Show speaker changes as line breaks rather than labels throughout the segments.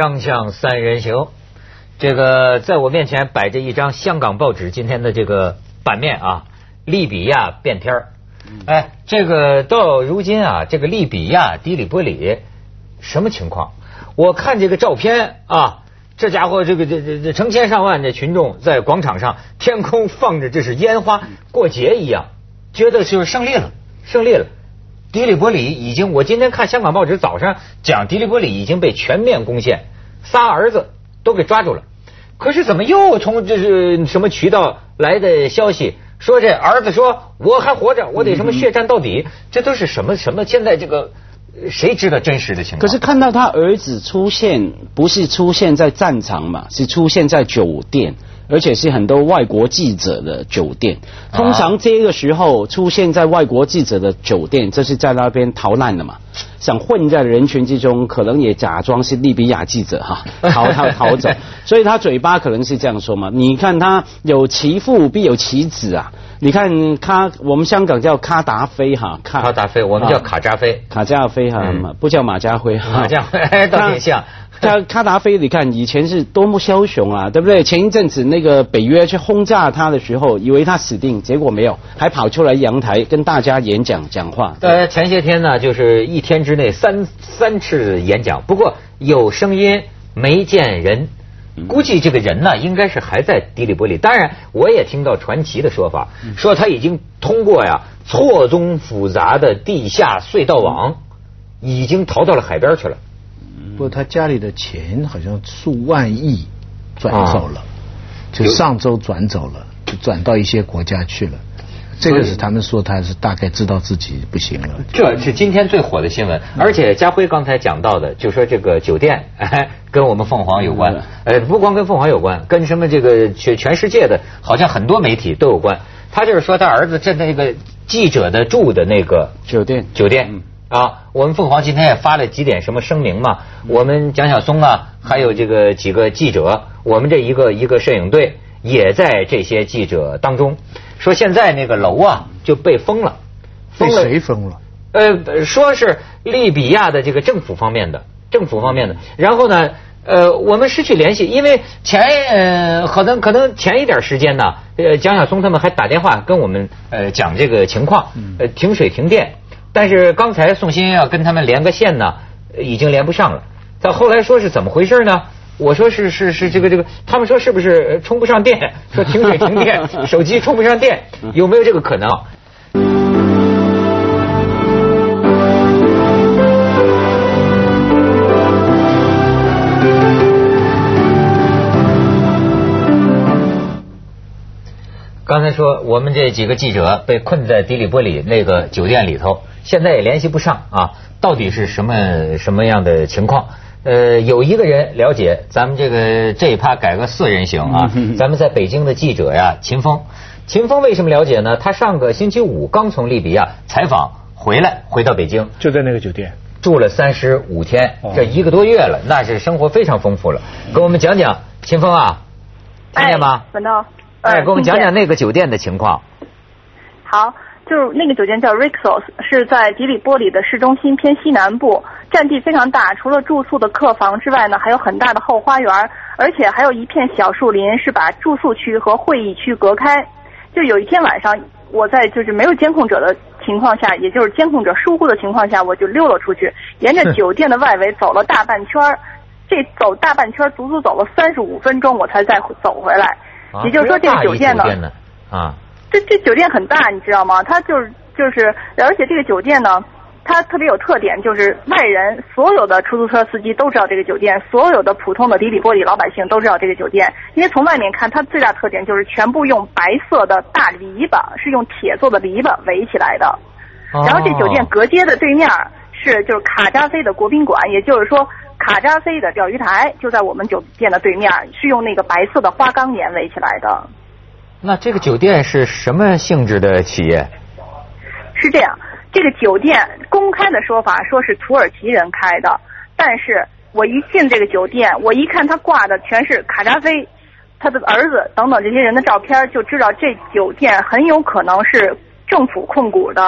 锵锵三人行，这个在我面前摆着一张香港报纸今天的这个版面啊，利比亚变天儿。哎，这个到如今啊，这个利比亚迪里波里什么情况？我看这个照片啊，这家伙这个这这这成千上万的群众在广场上，天空放着这是烟花，过节一样，觉得就是胜利了，胜利了。迪利伯里已经，我今天看香港报纸早上讲，迪利伯里已经被全面攻陷，仨儿子都给抓住了。可是怎么又从这是什么渠道来的消息，说这儿子说我还活着，我得什么血战到底？这都是什么什么？现在这个呃谁知道真实的情况？
可是看到他儿子出现，不是出现在战场嘛，是出现在酒店，而且是很多外国记者的酒店。通常这个时候出现在外国记者的酒店，这是在那边逃难的嘛，想混在人群之中，可能也假装是利比亚记者哈，逃逃逃走。所以他嘴巴可能是这样说嘛。你看他有其父必有其子啊。你看他，我们香港叫卡达菲哈，卡
卡达菲，我们叫卡扎菲，
卡扎菲哈，
嗯
不叫马家辉哈。
马家辉哎倒挺像。
他卡达菲，你看以前是多么枭雄啊，对不对？前一阵子那个北约去轰炸他的时候，以为他死定，结果没有，还跑出来阳台跟大家演讲讲话。
呃，前些天呢，就是一天之内三三次演讲，不过有声音没见人，估计这个人呢，应该是还在迪里波里。当然，我也听到传奇的说法，说他已经通过呀错综复杂的地下隧道网，已经逃到了海边去了。
不过他家里的钱好像数万亿转走了，就上周转走了，就转到一些国家去了。这个是他们说他是大概知道自己不行了。
这是今天最火的新闻，而且家辉刚才讲到的，就说这个酒店，哎，跟我们凤凰有关，呃，不光跟凤凰有关，跟什么这个全全世界的，好像很多媒体都有关。他就是说他儿子在那个记者的住的那个
酒店。
酒店啊，我们凤凰今天也发了几点什么声明嘛，我们蒋晓松啊，还有这个几个记者，我们这一个一个摄影队也在这些记者当中，说现在那个楼啊就被封了，
被
封了
谁封了？
呃，说是利比亚的这个政府方面的，政府方面的。然后呢，呃，我们失去联系，因为前呃，可能可能前一点时间呢，呃，蒋晓松他们还打电话跟我们呃讲这个情况，呃，停水停电。但是刚才宋鑫要跟他们连个线呢，呃已经连不上了。到后来说是怎么回事呢？我说是是是这个这个，他们说是不是呃充不上电？说停水停电，手机充不上电，有没有这个可能？刚才说我们这几个记者被困在迪里波里那个酒店里头，现在也联系不上啊，到底是什么什么样的情况？呃，有一个人了解，咱们这个这一趴改个四人行啊，咱们在北京的记者呀，秦峰，秦峰为什么了解呢？他上个星期五刚从利比亚采访回来，回到北京，
就在那个酒店。
住了三十五天，这一个多月了，那是生活非常丰富了。跟我们讲讲，秦峰啊，听见吗？哎，
呃
给我们讲讲。那个酒店的情况。
好，就是那个酒店叫 Rixos，是在迪里波里的市中心偏西南部，占地非常大。除了住宿的客房之外呢，还有很大的后花园，而且还有一片小树林，是把住宿区和会议区隔开。就有一天晚上，我在就是没有监控者的情况下，也就是监控者疏忽的情况下，我就溜了出去，沿着酒店的外围走了大半圈儿。这走大半圈，足足走了三十五分钟，我才再走回来。
啊
也就是说，这个酒店呢
啊，
这这酒店很大，你知道吗？它就是就是，而且这个酒店呢，它特别有特点，就是外人所有的出租车司机都知道这个酒店，所有的普通的底里波里老百姓都知道这个酒店，因为从外面看，它最大特点就是全部用白色的大篱笆，是用铁做的篱笆围起来的。
哦
然后这酒店隔街的对面是就是卡扎菲的国宾馆，也就是说卡扎菲的钓鱼台就在我们酒店的对面，是用那个白色的花岗岩围起来的。
那这个酒店是什么性质的企业？
是这样，这个酒店公开的说法说是土耳其人开的，但是我一进这个酒店，我一看他挂的全是卡扎菲、他的儿子等等这些人的照片，就知道这酒店很有可能是政府控股的。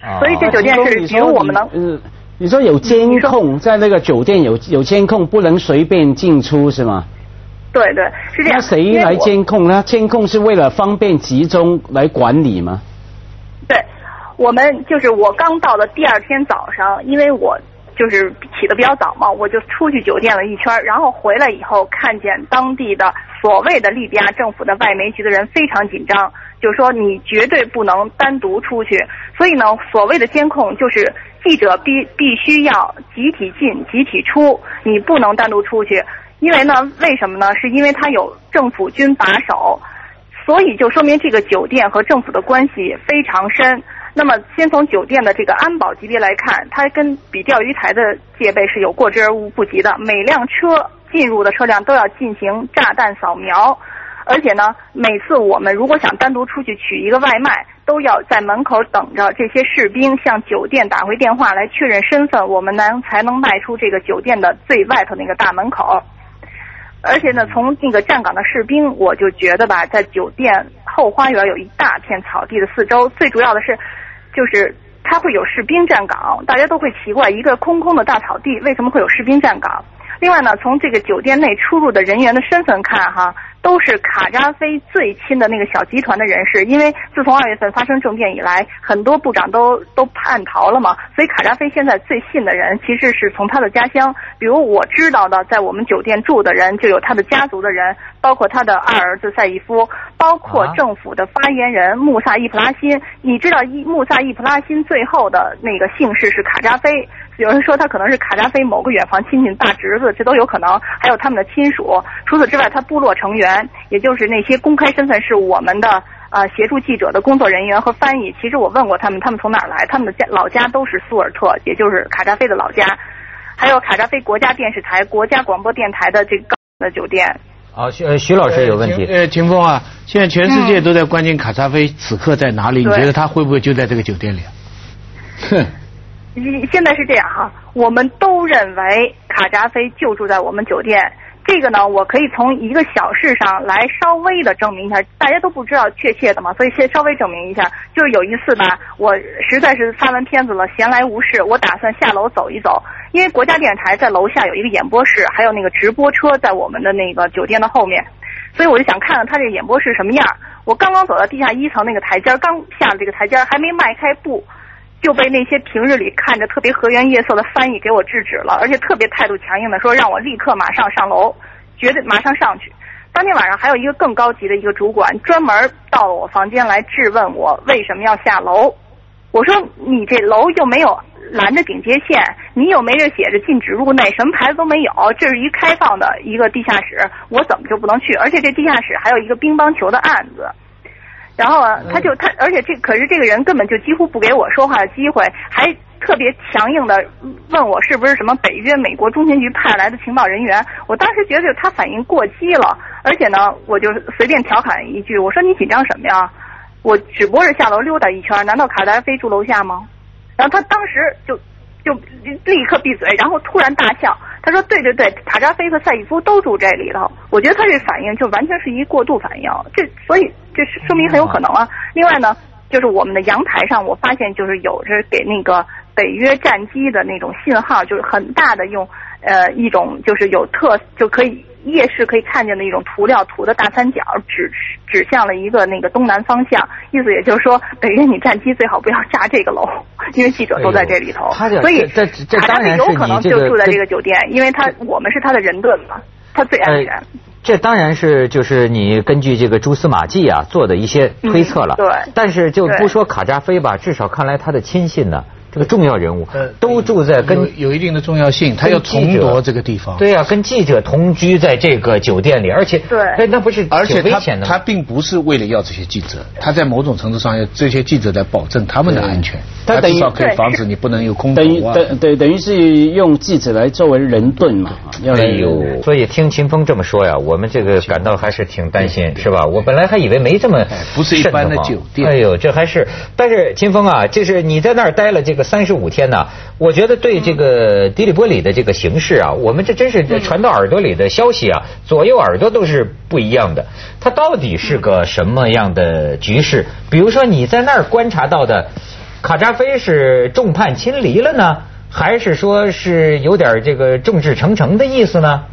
啊
所以这酒店是比如我们能
嗯。你说有监控，在那个酒店有有监控，不能随便进出是吗？
对对，是这样。
那谁来监控呢？监控是为了方便集中来管理吗？
对，我们就是我刚到的第二天早上，因为我就是起的比较早嘛，我就出去酒店了一圈，然后回来以后看见当地的所谓的利比亚政府的外媒局的人非常紧张，就说你绝对不能单独出去。所以呢，所谓的监控就是记者必必须要集体进、集体出，你不能单独出去。因为呢，为什么呢？是因为它有政府军把守，所以就说明这个酒店和政府的关系非常深。那么，先从酒店的这个安保级别来看，它跟比钓鱼台的戒备是有过之而无不及的。每辆车进入的车辆都要进行炸弹扫描，而且呢，每次我们如果想单独出去取一个外卖，都要在门口等着这些士兵向酒店打回电话来确认身份，我们能才能迈出这个酒店的最外头那个大门口。而且呢，从那个站岗的士兵，我就觉得吧，在酒店后花园有一大片草地的四周，最主要的是，就是他会有士兵站岗，大家都会奇怪，一个空空的大草地为什么会有士兵站岗？另外呢，从这个酒店内出入的人员的身份看，哈。都是卡扎菲最亲的那个小集团的人士，因为自从二月份发生政变以来，很多部长都都叛逃了嘛，所以卡扎菲现在最信的人其实是从他的家乡，比如我知道的，在我们酒店住的人就有他的家族的人，包括他的二儿子赛义夫，包括政府的发言人穆萨伊普拉辛。你知道伊穆萨伊普拉辛最后的那个姓氏是卡扎菲。有人说他可能是卡扎菲某个远房亲戚大侄子，这都有可能。还有他们的亲属。除此之外，他部落成员，也就是那些公开身份是我们的呃协助记者的工作人员和翻译。其实我问过他们，他们从哪儿来？他们的家老家都是苏尔特，也就是卡扎菲的老家。还有卡扎菲国家电视台、国家广播电台的这个的酒店。
啊，徐徐老师有问题。
呃，秦风啊，现在全世界都在关心卡扎菲此刻在哪里？你觉得他会不会就在这个酒店里？
哼。现在是这样哈，我们都认为卡扎菲就住在我们酒店。这个呢，我可以从一个小事上来稍微的证明一下，大家都不知道确切的嘛，所以先稍微证明一下。就是有一次吧，我实在是发完片子了，闲来无事，我打算下楼走一走，因为国家电视台在楼下有一个演播室，还有那个直播车在我们的那个酒店的后面，所以我就想看看他这个演播室什么样。我刚刚走到地下一层那个台阶，刚下了这个台阶，还没迈开步。就被那些平日里看着特别和颜悦色的翻译给我制止了，而且特别态度强硬的说让我立刻马上上楼，绝对马上上去。当天晚上还有一个更高级的一个主管专门到了我房间来质问我为什么要下楼。我说你这楼又没有拦着警戒线，你又没这写着禁止入内，什么牌子都没有，这是一开放的一个地下室，我怎么就不能去？而且这地下室还有一个乒乓球的案子。然后啊，他就他，而且这可是这个人根本就几乎不给我说话的机会，还特别强硬的问我是不是什么北约美国中情局派来的情报人员。我当时觉得他反应过激了，而且呢，我就随便调侃一句，我说你紧张什么呀？我只不过是下楼溜达一圈，难道卡扎菲住楼下吗？然后他当时就就立刻闭嘴，然后突然大笑。他说：“对对对，塔扎菲和赛义夫都住这里头。我觉得他这反应就完全是一过度反应，这所以这说明很有可能啊。另外呢，就是我们的阳台上，我发现就是有着给那个北约战机的那种信号，就是很大的用呃一种就是有特就可以。”夜视可以看见的一种涂料涂的大三角，指指向了一个那个东南方向，意思也就是说，北约你战机最好不要炸这个楼，因为记者都在这里头，所以
这这当然
有可能就住在这个酒店，因为他我们是他的人盾嘛，他最安全。
这当然是就是你根据这个蛛丝马迹啊做的一些推测了，
对。
但是就不说卡扎菲吧，至少看来他的亲信呢。这个重要人物，都住在跟
有一定的重要性，他要重夺这个地方。
对呀，跟记者同居在这个酒店里，而且
对，
哎，那不是
而且
危险的
他并不是为了要这些记者，他在某种程度上要这些记者来保证他们的安全，他至少可以防止你不能有空
等于。等对等于是用记者来作为人盾嘛。
哎呦，所以听秦风这么说呀，我们这个感到还是挺担心，是吧？我本来还以为没这么
不是一般的酒店。
哎呦，这还是，但是秦风啊，就是你在那儿待了这个三十五天呢。我觉得对这个迪里波里的这个形势啊，我们这真是传到耳朵里的消息啊，左右耳朵都是不一样的。它到底是个什么样的局势？比如说你在那儿观察到的，卡扎菲是众叛亲离了呢，还是说是有点这个众志成城的意思呢？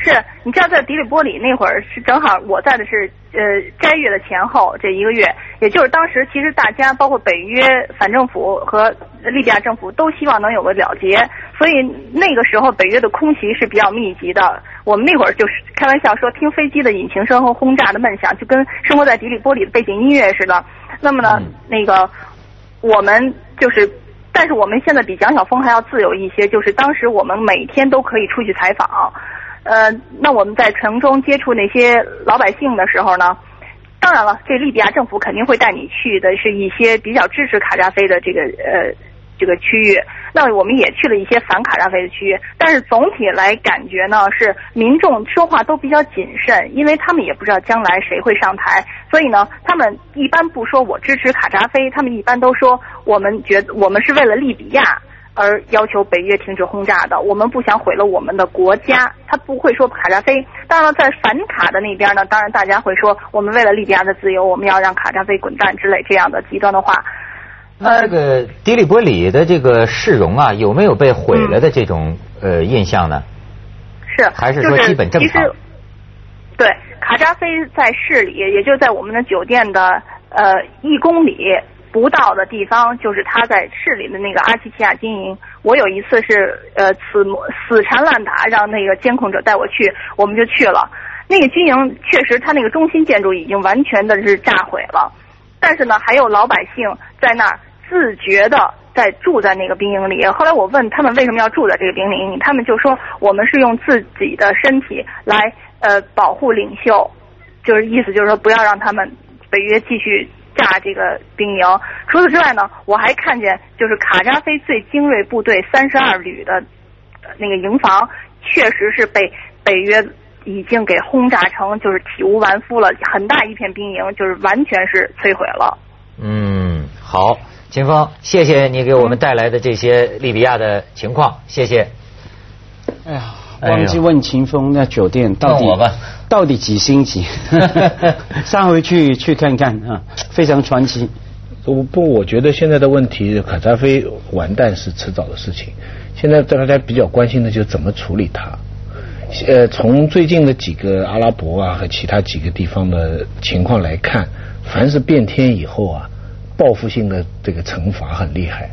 是你知道，在迪里波里那会儿是正好我在的是呃斋月的前后这一个月，也就是当时其实大家包括北约反政府和利比亚政府都希望能有个了结，所以那个时候北约的空袭是比较密集的。我们那会儿就是开玩笑说，听飞机的引擎声和轰炸的闷响，就跟生活在迪里波里的背景音乐似的。那么呢，那个我们就是。但是我们现在比蒋晓峰还要自由一些，就是当时我们每天都可以出去采访，呃，那我们在城中接触那些老百姓的时候呢，当然了，这利比亚政府肯定会带你去的是一些比较支持卡扎菲的这个呃。这个区域，那我们也去了一些反卡扎菲的区域，但是总体来感觉呢，是民众说话都比较谨慎，因为他们也不知道将来谁会上台，所以呢，他们一般不说我支持卡扎菲，他们一般都说我们觉得我们是为了利比亚而要求北约停止轰炸的，我们不想毁了我们的国家，他不会说卡扎菲。当然，在反卡的那边呢，当然大家会说我们为了利比亚的自由，我们要让卡扎菲滚蛋之类这样的极端的话。
那这个迪里波里的这个市容啊，有没有被毁了的这种呃印象呢？
是，
还是说基本正常？
对，卡扎菲在市里，也就在我们的酒店的呃一公里不到的地方，就是他在市里的那个阿奇奇亚经营。我有一次是呃死死缠烂打，让那个监控者带我去，我们就去了。那个军营确实，他那个中心建筑已经完全的是炸毁了，但是呢，还有老百姓在那儿。自觉的在住在那个兵营里。后来我问他们为什么要住在这个兵营里，他们就说我们是用自己的身体来呃保护领袖，就是意思就是说不要让他们北约继续炸这个兵营。除此之外呢，我还看见就是卡扎菲最精锐部队三十二旅的那个营房，确实是被北约已经给轰炸成就是体无完肤了，很大一片兵营就是完全是摧毁了。
嗯，好。秦峰，谢谢你给我们带来的这些利比亚的情况，谢谢。
哎呀，忘记问秦风那酒店到底到底几星级？上回去去看看啊，非常传奇。
不不，我觉得现在的问题，卡扎菲完蛋是迟早的事情。现在大家比较关心的就是怎么处理它。呃，从最近的几个阿拉伯啊和其他几个地方的情况来看，凡是变天以后啊。报复性的这个惩罚很厉害，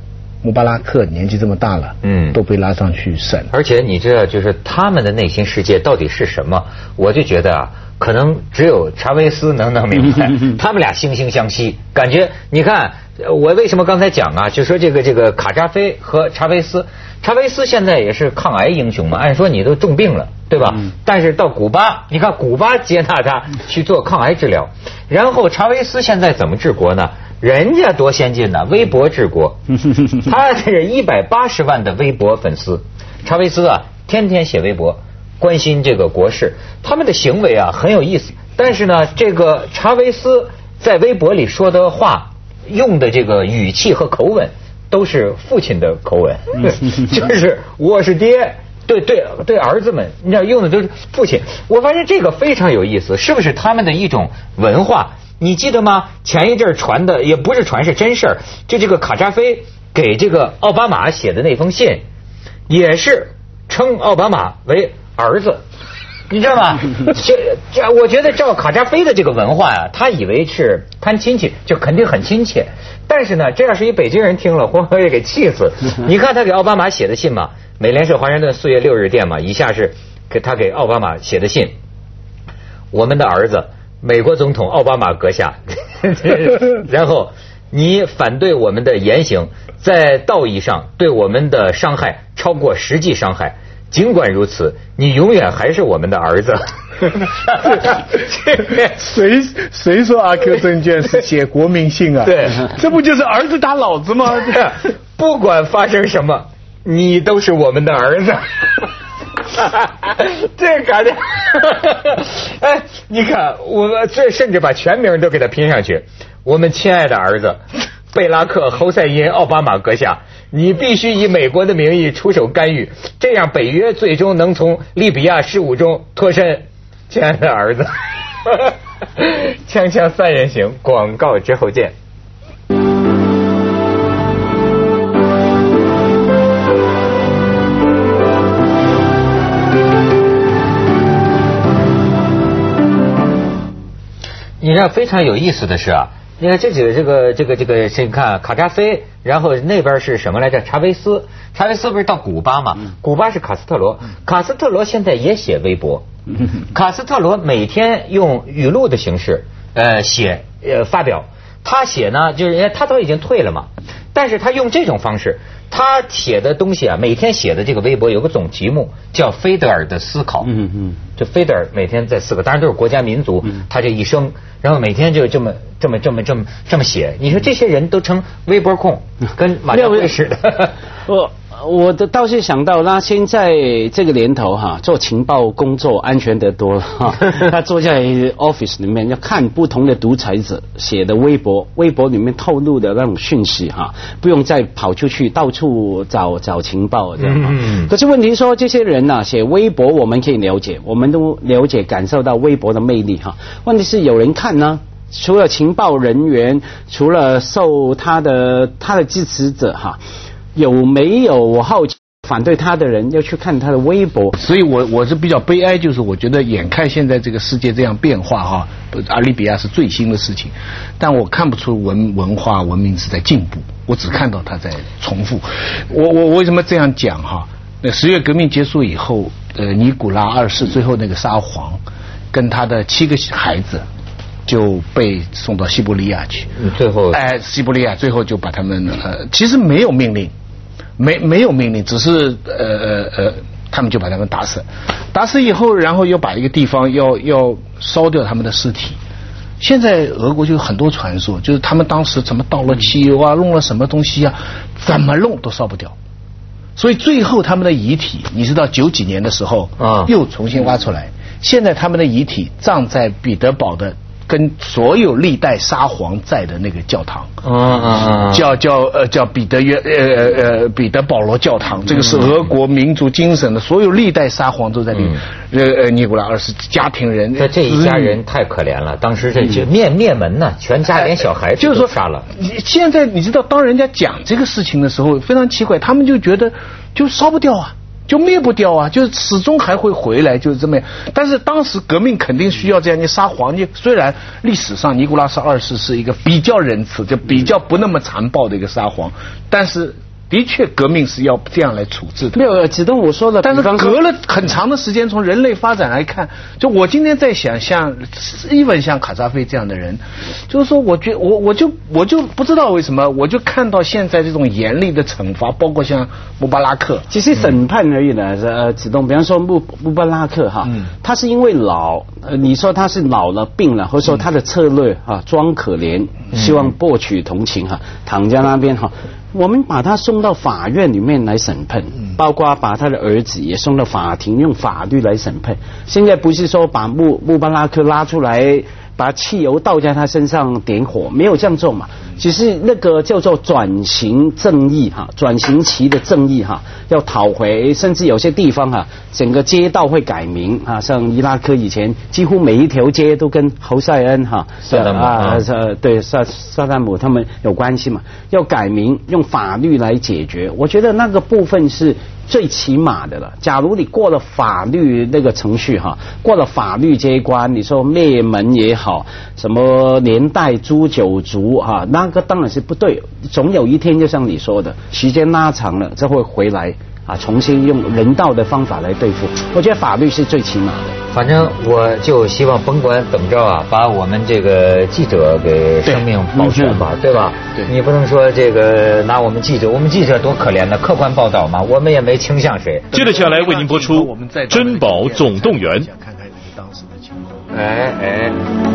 穆巴拉克年纪这么大了，嗯，都被拉上去审。
而且你知道，就是他们的内心世界到底是什么？我就觉得啊，可能只有查韦斯能能明白。他们俩惺惺相惜，感觉你看，我为什么刚才讲啊？就说这个这个卡扎菲和查韦斯，查韦斯现在也是抗癌英雄嘛。按说你都重病了，对吧？但是到古巴，你看古巴接纳他去做抗癌治疗，然后查韦斯现在怎么治国呢？人家多先进呢，微博治国，他是一百八十万的微博粉丝，查韦斯啊，天天写微博，关心这个国事，他们的行为啊很有意思。但是呢，这个查韦斯在微博里说的话，用的这个语气和口吻，都是父亲的口吻，就是我是爹，对对对，儿子们，你知道用的都是父亲。我发现这个非常有意思，是不是他们的一种文化？你记得吗？前一阵传的也不是传，是真事儿。就这个卡扎菲给这个奥巴马写的那封信，也是称奥巴马为儿子，你知道吗？这这，我觉得照卡扎菲的这个文化呀，他以为是攀亲戚，就肯定很亲切。但是呢，这要是一北京人听了，活活也给气死。你看他给奥巴马写的信嘛，《美联社华盛顿四月六日电》嘛，以下是给他给奥巴马写的信：我们的儿子。美国总统奥巴马阁下，然后你反对我们的言行，在道义上对我们的伤害超过实际伤害。尽管如此，你永远还是我们的儿子。
谁谁说阿 Q 证券是写国民性啊？
对，
这不就是儿子打老子吗？
不管发生什么，你都是我们的儿子。这感觉，哎，你看，我们这甚至把全名都给他拼上去。我们亲爱的儿子贝拉克·侯赛因·奥巴马阁下，你必须以美国的名义出手干预这样北约最终能从利比亚事务中脱身亲爱的儿子。锵锵三人行广告之后见。你知道非常有意思的是啊你看这几个这个这个这个，你看卡扎菲，然后那边是什么来着？查韦斯，查韦斯不是到古巴嘛？古巴是卡斯特罗，卡斯特罗现在也写微博，卡斯特罗每天用语录的形式呃写呃发表，他写呢就是他都已经退了嘛，但是他用这种方式。他写的东西啊，每天写的这个微博有个总题目叫菲德尔的思考。嗯嗯，就菲德尔每天在思考，当然都是国家民族，他这一生，然后每天就这么这么这么这么这么写。你说这些人都成微博控，跟马天宇似的。
我。我的倒是想到，那现在这个年头哈，做情报工作安全得多了哈。他坐在 office 里面，要看不同的独裁者写的微博，微博里面透露的那种讯息哈，不用再跑出去到处找找情报这样。可是问题说，这些人呢写微博，我们可以了解，我们都了解感受到微博的魅力哈。问题是有人看呢，除了情报人员，除了受他的他的支持者哈。有没有我好奇反对他的人要去看他的微博？
所以我我是比较悲哀，就是我觉得眼看现在这个世界这样变化哈，阿利比亚是最新的事情，但我看不出文文化文明是在进步，我只看到它在重复。我我为什么这样讲哈？那十月革命结束以后，呃，尼古拉二世最后那个沙皇跟他的七个孩子就被送到西伯利亚去。
最后
哎，西伯利亚最后就把他们呃，其实没有命令。没没有命令，只是呃呃呃，他们就把他们打死，打死以后，然后又把一个地方要要烧掉他们的尸体。现在俄国就有很多传说，就是他们当时怎么倒了汽油啊，弄了什么东西啊，怎么弄都烧不掉。所以最后他们的遗体，你知道九几年的时候啊，又重新挖出来，现在他们的遗体葬在彼得堡的。跟所有历代沙皇在的那个教堂，啊嗯叫叫呃叫彼得约呃呃彼得保罗教堂，这个是俄国民族精神的，所有历代沙皇都在里面。呃呃，尼古拉二世家庭人，
这这一家人太可怜了，当时这就灭灭门呢，全家连小孩子都杀了。
现在你知道，当人家讲这个事情的时候，非常奇怪，他们就觉得就烧不掉啊。就灭不掉啊，就是始终还会回来，就是这么样。但是当时革命肯定需要这样，你杀皇你，虽然历史上尼古拉斯二世是一个比较仁慈，就比较不那么残暴的一个沙皇，但是。的确，革命是要这样来处置的。
没有，子东我说的。
但是隔了很长的时间，从人类发展来看，就我今天在想，像伊文像卡扎菲这样的人，就是说，我觉我我就我就不知道为什么，我就看到现在这种严厉的惩罚，包括像穆巴拉克，
只是审判而已呢。呃，子东，比方说穆穆巴拉克哈，他是因为老，呃，你说他是老了病了，或者说他的策略哈，装可怜，希望博取同情哈，躺在那边哈。我们把他送到法院里面来审判，包括把他的儿子也送到法庭，用法律来审判。现在不是说把穆穆巴拉克拉出来。把汽油倒在他身上点火，没有这样做嘛？只是那个叫做转型正义哈，转型期的正义哈，要讨回，甚至有些地方哈，整个街道会改名啊，像伊拉克以前几乎每一条街都跟侯赛恩哈
啊，
对萨萨达姆他们有关系嘛，要改名，用法律来解决。我觉得那个部分是。最起码的了。假如你过了法律那个程序哈，过了法律这一关，你说灭门也好，什么年代诛九族哈，那个当然是不对。总有一天，就像你说的，时间拉长了，这会回来。啊，重新用人道的方法来对付，我觉得法律是最起码的。
反正我就希望，甭管怎么着啊，把我们这个记者给生命保全吧，对吧？你不能说这个拿我们记者，我们记者多可怜的，客观报道嘛，我们也没倾向谁。
接着下来为您播出《珍宝总动员》。想看看你当时的情况。哎哎。